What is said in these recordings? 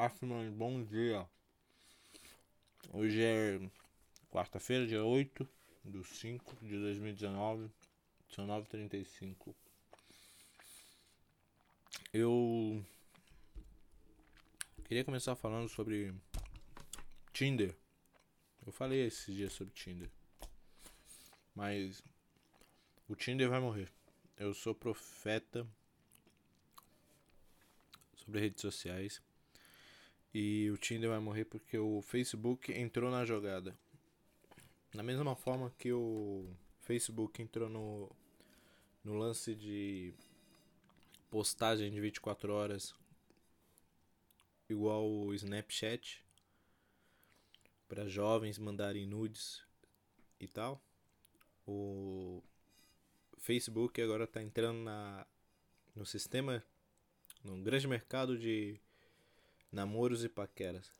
Afman, bom dia. Hoje é quarta-feira, dia 8 do 5 de 2019, são 9h35. Eu queria começar falando sobre Tinder. Eu falei esses dias sobre Tinder. Mas o Tinder vai morrer. Eu sou profeta sobre redes sociais. E o Tinder vai morrer porque o Facebook entrou na jogada. Da mesma forma que o Facebook entrou no, no lance de postagem de 24 horas, igual o Snapchat, para jovens mandarem nudes e tal. O Facebook agora está entrando na, no sistema, no grande mercado de namoros e paqueras.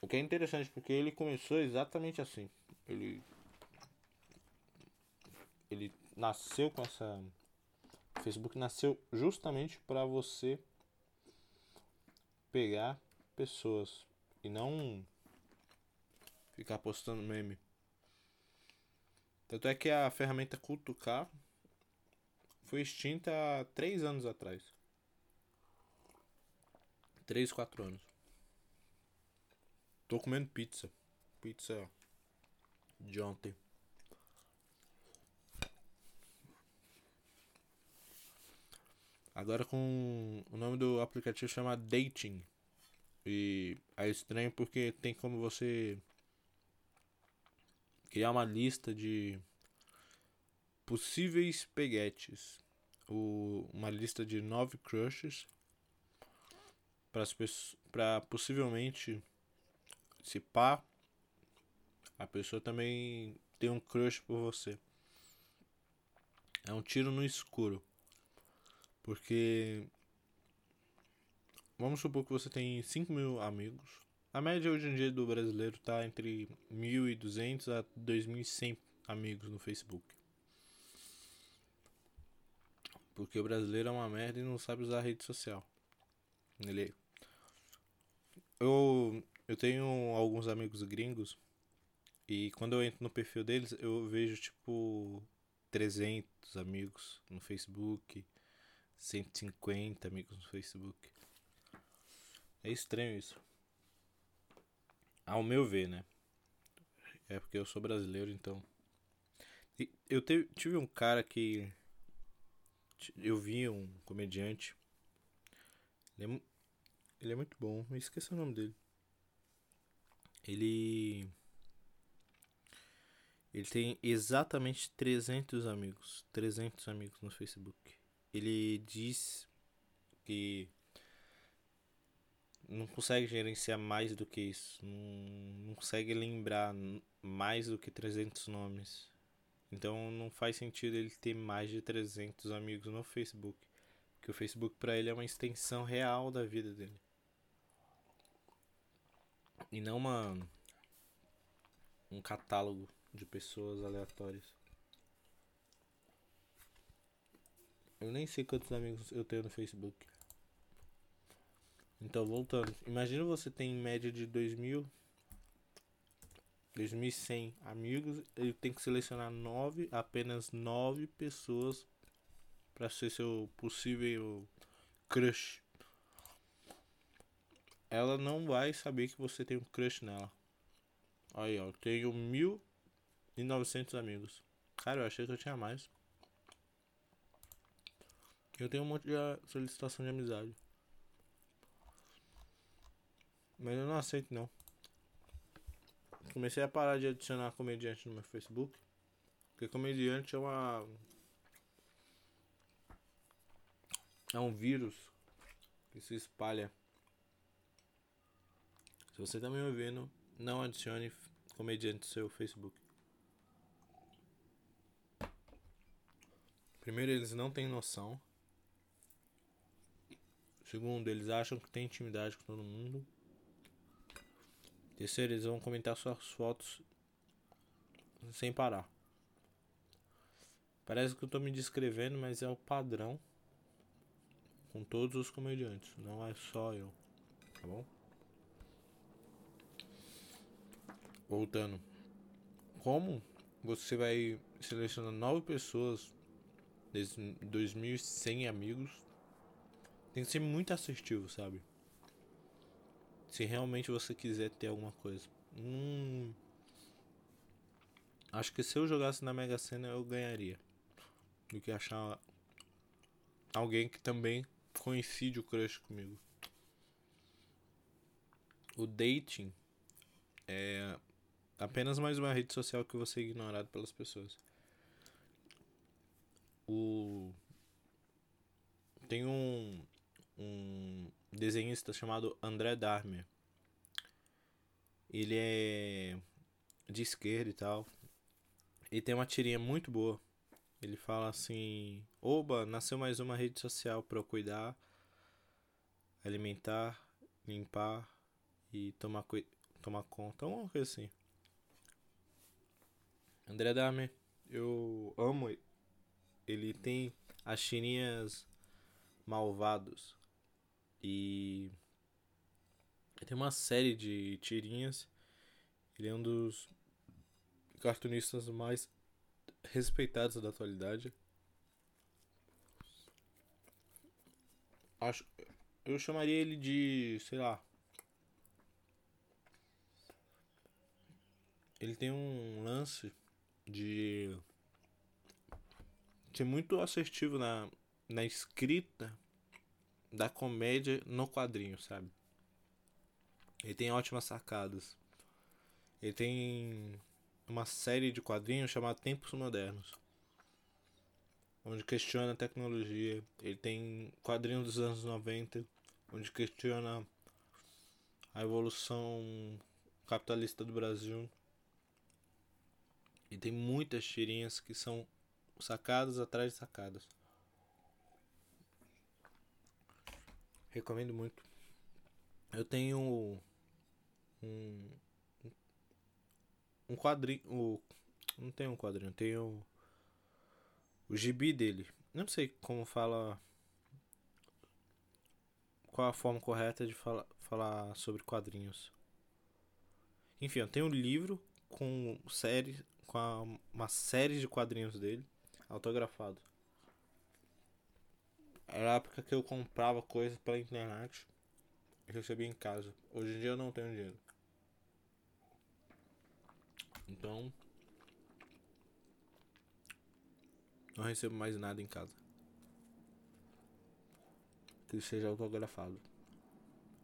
O que é interessante porque ele começou exatamente assim. Ele ele nasceu com essa o Facebook nasceu justamente para você pegar pessoas e não ficar postando meme. Tanto é que a ferramenta Cutucar foi extinta há três anos atrás. 3, 4 anos. Tô comendo pizza. Pizza de ontem. Agora com o nome do aplicativo chama Dating. E é estranho porque tem como você criar uma lista de possíveis peguetes. O, uma lista de nove crushes para possivelmente se pá a pessoa também tem um crush por você. É um tiro no escuro. Porque vamos supor que você tem 5 mil amigos. A média hoje em dia do brasileiro está entre 1.200 a 2.100 amigos no Facebook. Porque o brasileiro é uma merda e não sabe usar rede social. Ele eu, eu tenho alguns amigos gringos e quando eu entro no perfil deles eu vejo tipo 300 amigos no Facebook, 150 amigos no Facebook. É estranho isso. Ao meu ver, né? É porque eu sou brasileiro, então. eu tive um cara que. Eu vi um comediante. Ele é ele é muito bom. Eu esqueci o nome dele. Ele. Ele tem exatamente 300 amigos. 300 amigos no Facebook. Ele diz que não consegue gerenciar mais do que isso. Não, não consegue lembrar mais do que 300 nomes. Então não faz sentido ele ter mais de 300 amigos no Facebook. Porque o Facebook para ele é uma extensão real da vida dele. E não uma um catálogo de pessoas aleatórias. Eu nem sei quantos amigos eu tenho no Facebook. Então, voltando. Imagina você tem em média de 2000 2100 amigos, ele tem que selecionar nove, apenas nove pessoas para ser seu possível crush ela não vai saber que você tem um crush nela. Aí, ó, eu tenho 1.900 amigos. Cara, eu achei que eu tinha mais. Eu tenho um monte de solicitação de amizade. Mas eu não aceito não. Comecei a parar de adicionar comediante no meu Facebook. Porque comediante é uma. É um vírus que se espalha se você está me ouvindo, não adicione comediante no seu Facebook. Primeiro, eles não têm noção. Segundo, eles acham que tem intimidade com todo mundo. Terceiro, eles vão comentar suas fotos sem parar. Parece que eu estou me descrevendo, mas é o padrão com todos os comediantes, não é só eu, tá bom? Voltando. Como você vai selecionar nove pessoas, 2.100 amigos, tem que ser muito assertivo, sabe? Se realmente você quiser ter alguma coisa. Hum, acho que se eu jogasse na Mega Sena eu ganharia. Do que achar alguém que também coincide o crush comigo. O dating é apenas mais uma rede social que você é ignorado pelas pessoas. O tem um um desenhista chamado André Darmer. Ele é de esquerda e tal. E tem uma tirinha muito boa. Ele fala assim: Oba, nasceu mais uma rede social para eu cuidar, alimentar, limpar e tomar, tomar conta. Uma coisa assim. André Darmer, eu amo. Ele tem as tirinhas malvados. E tem uma série de tirinhas. Ele é um dos cartunistas mais respeitados da atualidade. Acho, eu chamaria ele de, sei lá. Ele tem um lance de ser muito assertivo na, na escrita da comédia no quadrinho, sabe? Ele tem ótimas sacadas. Ele tem uma série de quadrinhos chamada Tempos Modernos, onde questiona a tecnologia. Ele tem quadrinhos dos anos 90, onde questiona a evolução capitalista do Brasil. E tem muitas tirinhas que são sacadas atrás de sacadas. Recomendo muito. Eu tenho um um quadrinho, o, não tem um quadrinho, tem o o gibi dele. Não sei como fala qual a forma correta de falar, falar sobre quadrinhos. Enfim, eu tenho um livro com série com a, uma série de quadrinhos dele autografado. Era a época que eu comprava coisas pela internet e recebia em casa. Hoje em dia eu não tenho dinheiro. Então. Não recebo mais nada em casa. Que seja autografado.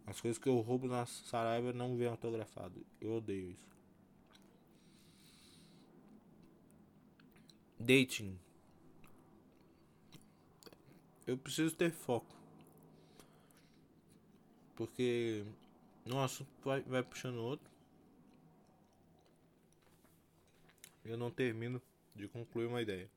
As coisas que eu roubo na Saraiva não vêm autografado. Eu odeio isso. Dating eu preciso ter foco. Porque um assunto vai, vai puxando outro. Eu não termino de concluir uma ideia.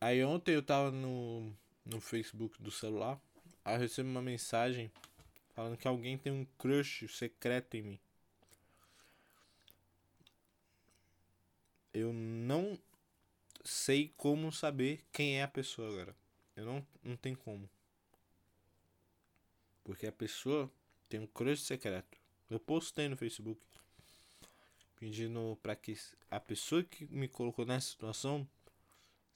Aí ontem eu tava no, no Facebook do celular. Aí eu recebo uma mensagem falando que alguém tem um crush secreto em mim. Eu não sei como saber quem é a pessoa agora. Eu não, não tem como. Porque a pessoa tem um crush secreto. Eu postei no Facebook pedindo para que a pessoa que me colocou nessa situação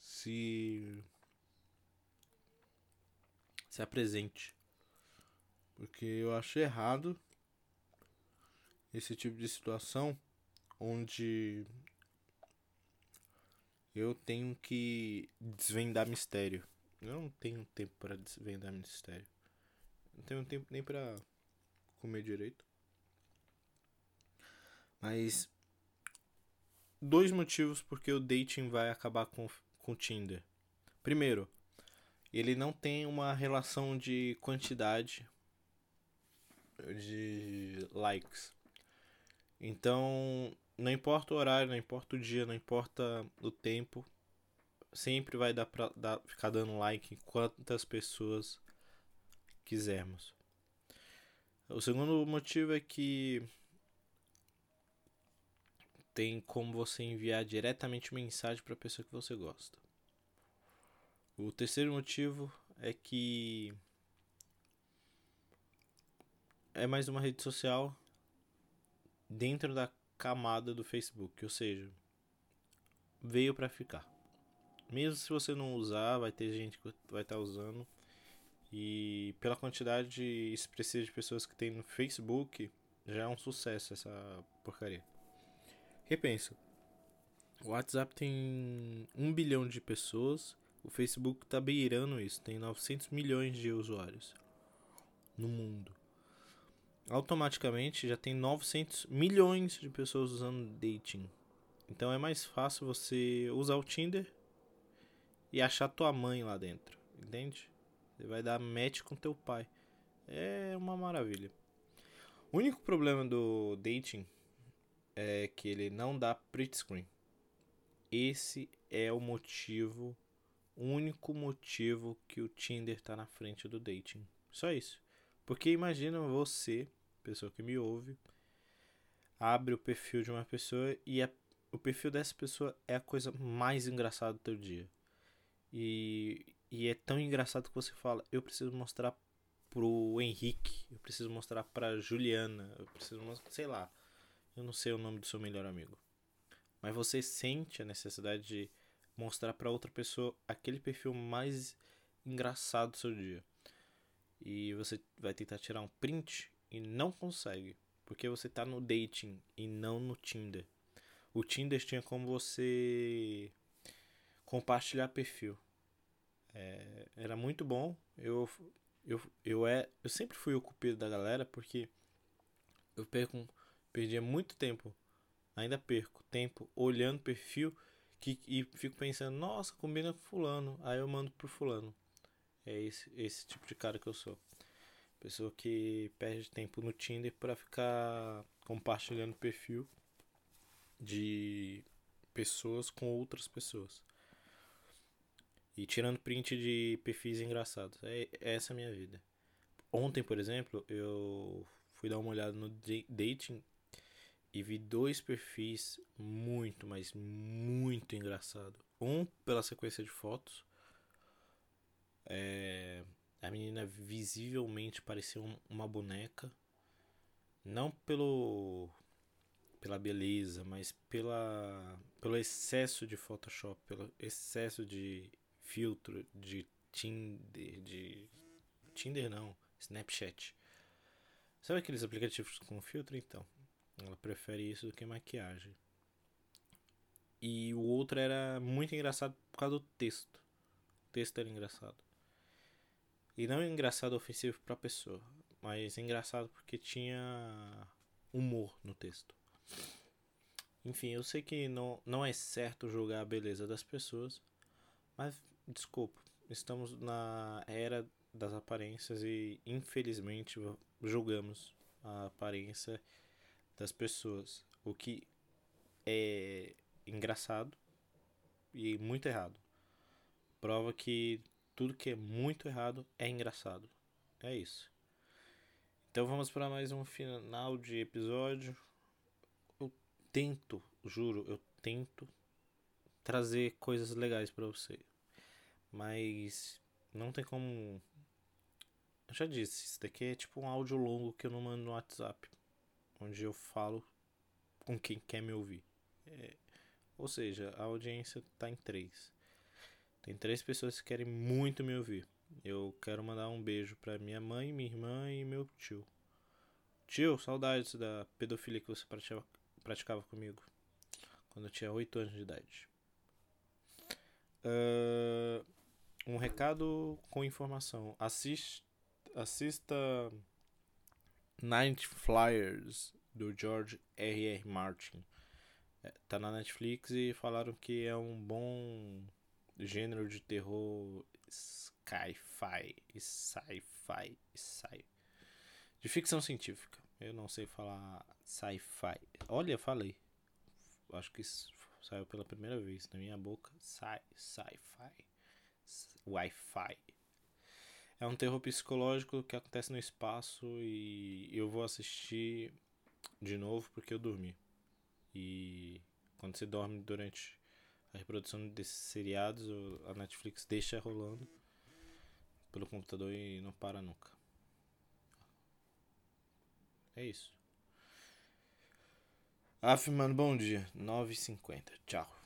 se se apresente. Porque eu acho errado esse tipo de situação onde eu tenho que desvendar mistério. Eu não tenho tempo para desvendar mistério. Não tenho tempo nem para comer direito. Mas dois motivos porque o dating vai acabar com com Tinder. Primeiro, ele não tem uma relação de quantidade de likes. Então, não importa o horário, não importa o dia, não importa o tempo, sempre vai dar pra dar, ficar dando like em quantas pessoas quisermos. O segundo motivo é que tem como você enviar diretamente mensagem para a pessoa que você gosta. O terceiro motivo é que é mais uma rede social dentro da camada do Facebook, ou seja, veio para ficar. Mesmo se você não usar, vai ter gente que vai estar tá usando. E pela quantidade expressiva de pessoas que tem no Facebook, já é um sucesso essa porcaria. Repensa. O WhatsApp tem 1 bilhão de pessoas, o Facebook tá beirando isso, tem 900 milhões de usuários no mundo. Automaticamente já tem 900 milhões de pessoas usando dating. Então é mais fácil você usar o Tinder e achar tua mãe lá dentro, entende? Você vai dar match com teu pai. É uma maravilha. O único problema do dating é que ele não dá print screen. Esse é o motivo, o único motivo que o Tinder tá na frente do dating. Só isso. Porque imagina você, pessoa que me ouve, abre o perfil de uma pessoa e a, o perfil dessa pessoa é a coisa mais engraçada do teu dia. E, e é tão engraçado que você fala, eu preciso mostrar pro Henrique, eu preciso mostrar pra Juliana, eu preciso mostrar, sei lá. Eu não sei o nome do seu melhor amigo mas você sente a necessidade de mostrar para outra pessoa aquele perfil mais engraçado do seu dia. E você vai tentar tirar um print e não consegue, porque você tá no dating e não no Tinder. O Tinder tinha como você compartilhar perfil. É, era muito bom. Eu, eu, eu, é, eu sempre fui o cupido da galera porque eu perco, perdia muito tempo ainda perco tempo olhando perfil que, e fico pensando, nossa, combina com fulano. Aí eu mando pro fulano. É esse, esse tipo de cara que eu sou. Pessoa que perde tempo no Tinder para ficar compartilhando perfil de pessoas com outras pessoas. E tirando print de perfis engraçados. É, é essa a minha vida. Ontem, por exemplo, eu fui dar uma olhada no dating e vi dois perfis muito, mas muito engraçado. Um pela sequência de fotos. É, a menina visivelmente parecia um, uma boneca. Não pelo pela beleza, mas pela pelo excesso de Photoshop, pelo excesso de filtro de Tinder, de Tinder não, Snapchat. Sabe aqueles aplicativos com filtro então? Ela prefere isso do que maquiagem. E o outro era muito engraçado por causa do texto. O texto era engraçado. E não é engraçado ofensivo para a pessoa, mas é engraçado porque tinha humor no texto. Enfim, eu sei que não, não é certo julgar a beleza das pessoas, mas desculpa, estamos na era das aparências e infelizmente julgamos a aparência das pessoas. O que é engraçado e muito errado. Prova que tudo que é muito errado é engraçado. É isso. Então vamos para mais um final de episódio. Eu tento, juro, eu tento trazer coisas legais para você. Mas não tem como. Eu já disse, isso daqui é tipo um áudio longo que eu não mando no WhatsApp onde eu falo com quem quer me ouvir. É, ou seja, a audiência está em três. Tem três pessoas que querem muito me ouvir. Eu quero mandar um beijo para minha mãe, minha irmã e meu tio. Tio, saudades da pedofilia que você praticava, comigo quando eu tinha 8 anos de idade. Uh, um recado com informação. Assist, assista Night Flyers do George R.R. Martin. É, tá na Netflix e falaram que é um bom gênero de terror sci-fi, sci-fi, sci de ficção científica. Eu não sei falar sci-fi. Olha, falei. Acho que saiu pela primeira vez na minha boca. Sci-fi. Wi-Fi. É um terror psicológico que acontece no espaço e eu vou assistir de novo porque eu dormi. E quando você dorme durante reprodução desses seriados, a Netflix deixa rolando pelo computador e não para nunca. É isso. Af, mano, bom dia. 9h50. Tchau.